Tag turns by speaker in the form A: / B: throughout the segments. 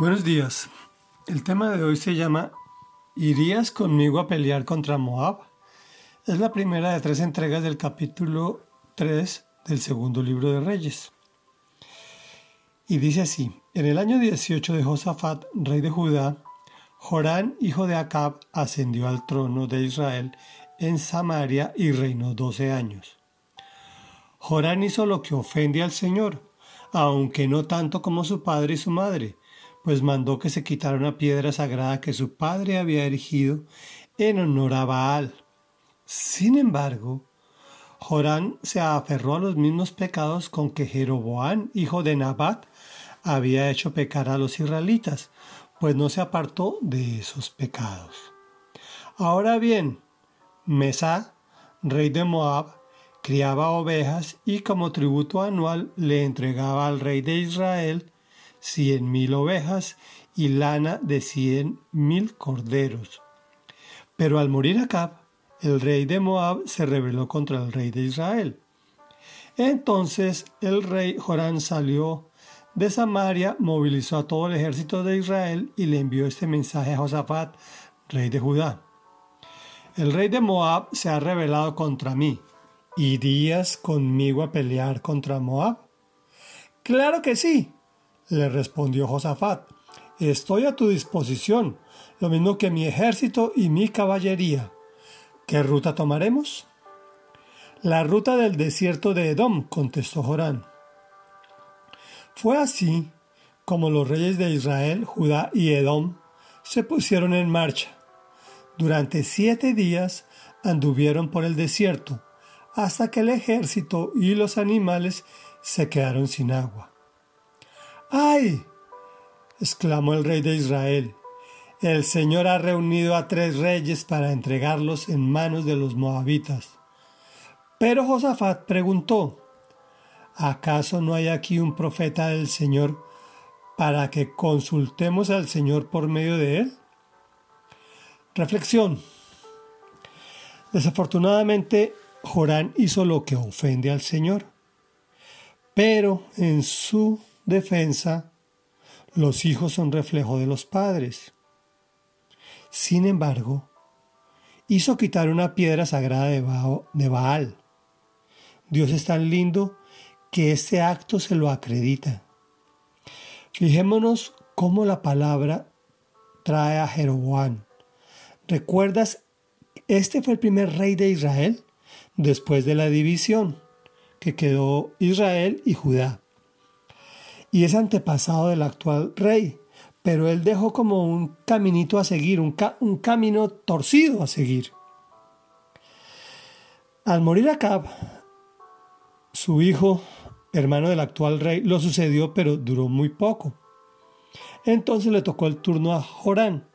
A: Buenos días. El tema de hoy se llama ¿Irías conmigo a pelear contra Moab? Es la primera de tres entregas del capítulo 3 del segundo libro de Reyes. Y dice así, en el año 18 de Josafat, rey de Judá, Jorán, hijo de Acab, ascendió al trono de Israel en Samaria y reinó doce años. Jorán hizo lo que ofende al Señor, aunque no tanto como su padre y su madre, pues mandó que se quitara una piedra sagrada que su padre había erigido en honor a Baal. Sin embargo, Jorán se aferró a los mismos pecados con que Jeroboán, hijo de Nabat, había hecho pecar a los israelitas, pues no se apartó de esos pecados. Ahora bien, Mesá, rey de Moab, criaba ovejas y como tributo anual le entregaba al rey de Israel cien mil ovejas y lana de cien mil corderos. Pero al morir Acab, el rey de Moab se rebeló contra el rey de Israel. Entonces el rey Jorán salió de Samaria, movilizó a todo el ejército de Israel y le envió este mensaje a Josafat, rey de Judá. El rey de Moab se ha rebelado contra mí. ¿Irías conmigo a pelear contra Moab? Claro que sí, le respondió Josafat, estoy a tu disposición, lo mismo que mi ejército y mi caballería. ¿Qué ruta tomaremos? La ruta del desierto de Edom, contestó Jorán. Fue así como los reyes de Israel, Judá y Edom se pusieron en marcha. Durante siete días anduvieron por el desierto, hasta que el ejército y los animales se quedaron sin agua. ¡Ay! exclamó el rey de Israel. El Señor ha reunido a tres reyes para entregarlos en manos de los moabitas. Pero Josafat preguntó, ¿acaso no hay aquí un profeta del Señor para que consultemos al Señor por medio de él? Reflexión. Desafortunadamente, Jorán hizo lo que ofende al Señor, pero en su defensa, los hijos son reflejo de los padres. Sin embargo, hizo quitar una piedra sagrada de Baal. Dios es tan lindo que este acto se lo acredita. Fijémonos cómo la palabra trae a Jeroboam. ¿Recuerdas? Este fue el primer rey de Israel después de la división, que quedó Israel y Judá y es antepasado del actual rey, pero él dejó como un caminito a seguir, un, camino torcido a seguir. Al morir Acab, su hijo, hermano del actual rey, lo sucedió, pero duró muy poco. Entonces le tocó el turno a Jorán.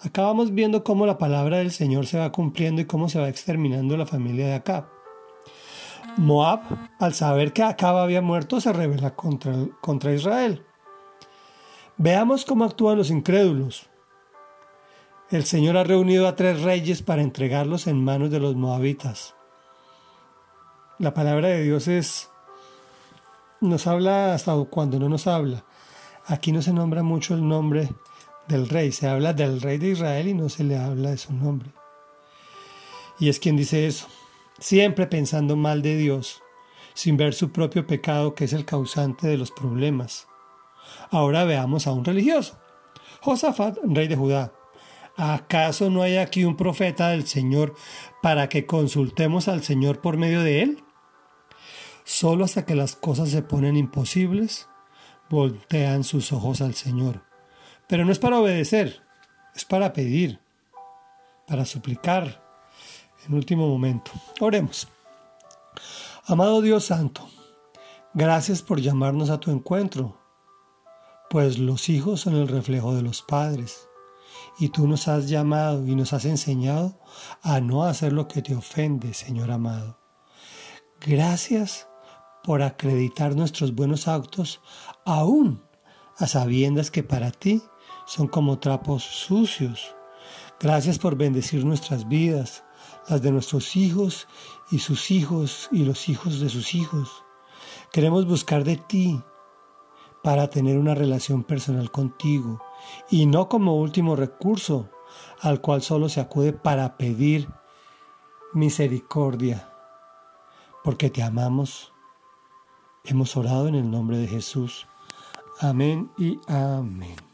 A: Acabamos viendo cómo la palabra del Señor se va cumpliendo y cómo se va exterminando la familia de Acab. Moab, al saber que Acab había muerto, se revela contra, contra Israel. Veamos cómo actúan los incrédulos. El Señor ha reunido a tres reyes para entregarlos en manos de los moabitas. La palabra de Dios es nos habla hasta cuando no nos habla. Aquí no se nombra mucho el nombre del rey, se habla del rey de Israel y no se le habla de su nombre. Y es quien dice eso siempre pensando mal de Dios, sin ver su propio pecado que es el causante de los problemas. Ahora veamos a un religioso. Josafat, rey de Judá. ¿Acaso no hay aquí un profeta del Señor para que consultemos al Señor por medio de él? Solo hasta que las cosas se ponen imposibles, voltean sus ojos al Señor. Pero no es para obedecer, es para pedir, para suplicar, en último momento. Oremos. Amado Dios Santo, gracias por llamarnos a tu encuentro, pues los hijos son el reflejo de los padres, y tú nos has llamado y nos has enseñado a no hacer lo que te ofende, Señor amado. Gracias por acreditar nuestros buenos actos, aún a sabiendas que para ti son como trapos sucios. Gracias por bendecir nuestras vidas, las de nuestros hijos y sus hijos y los hijos de sus hijos. Queremos buscar de ti, para tener una relación personal contigo y no como último recurso al cual solo se acude para pedir misericordia, porque te amamos. Hemos orado en el nombre de Jesús. Amén y amén.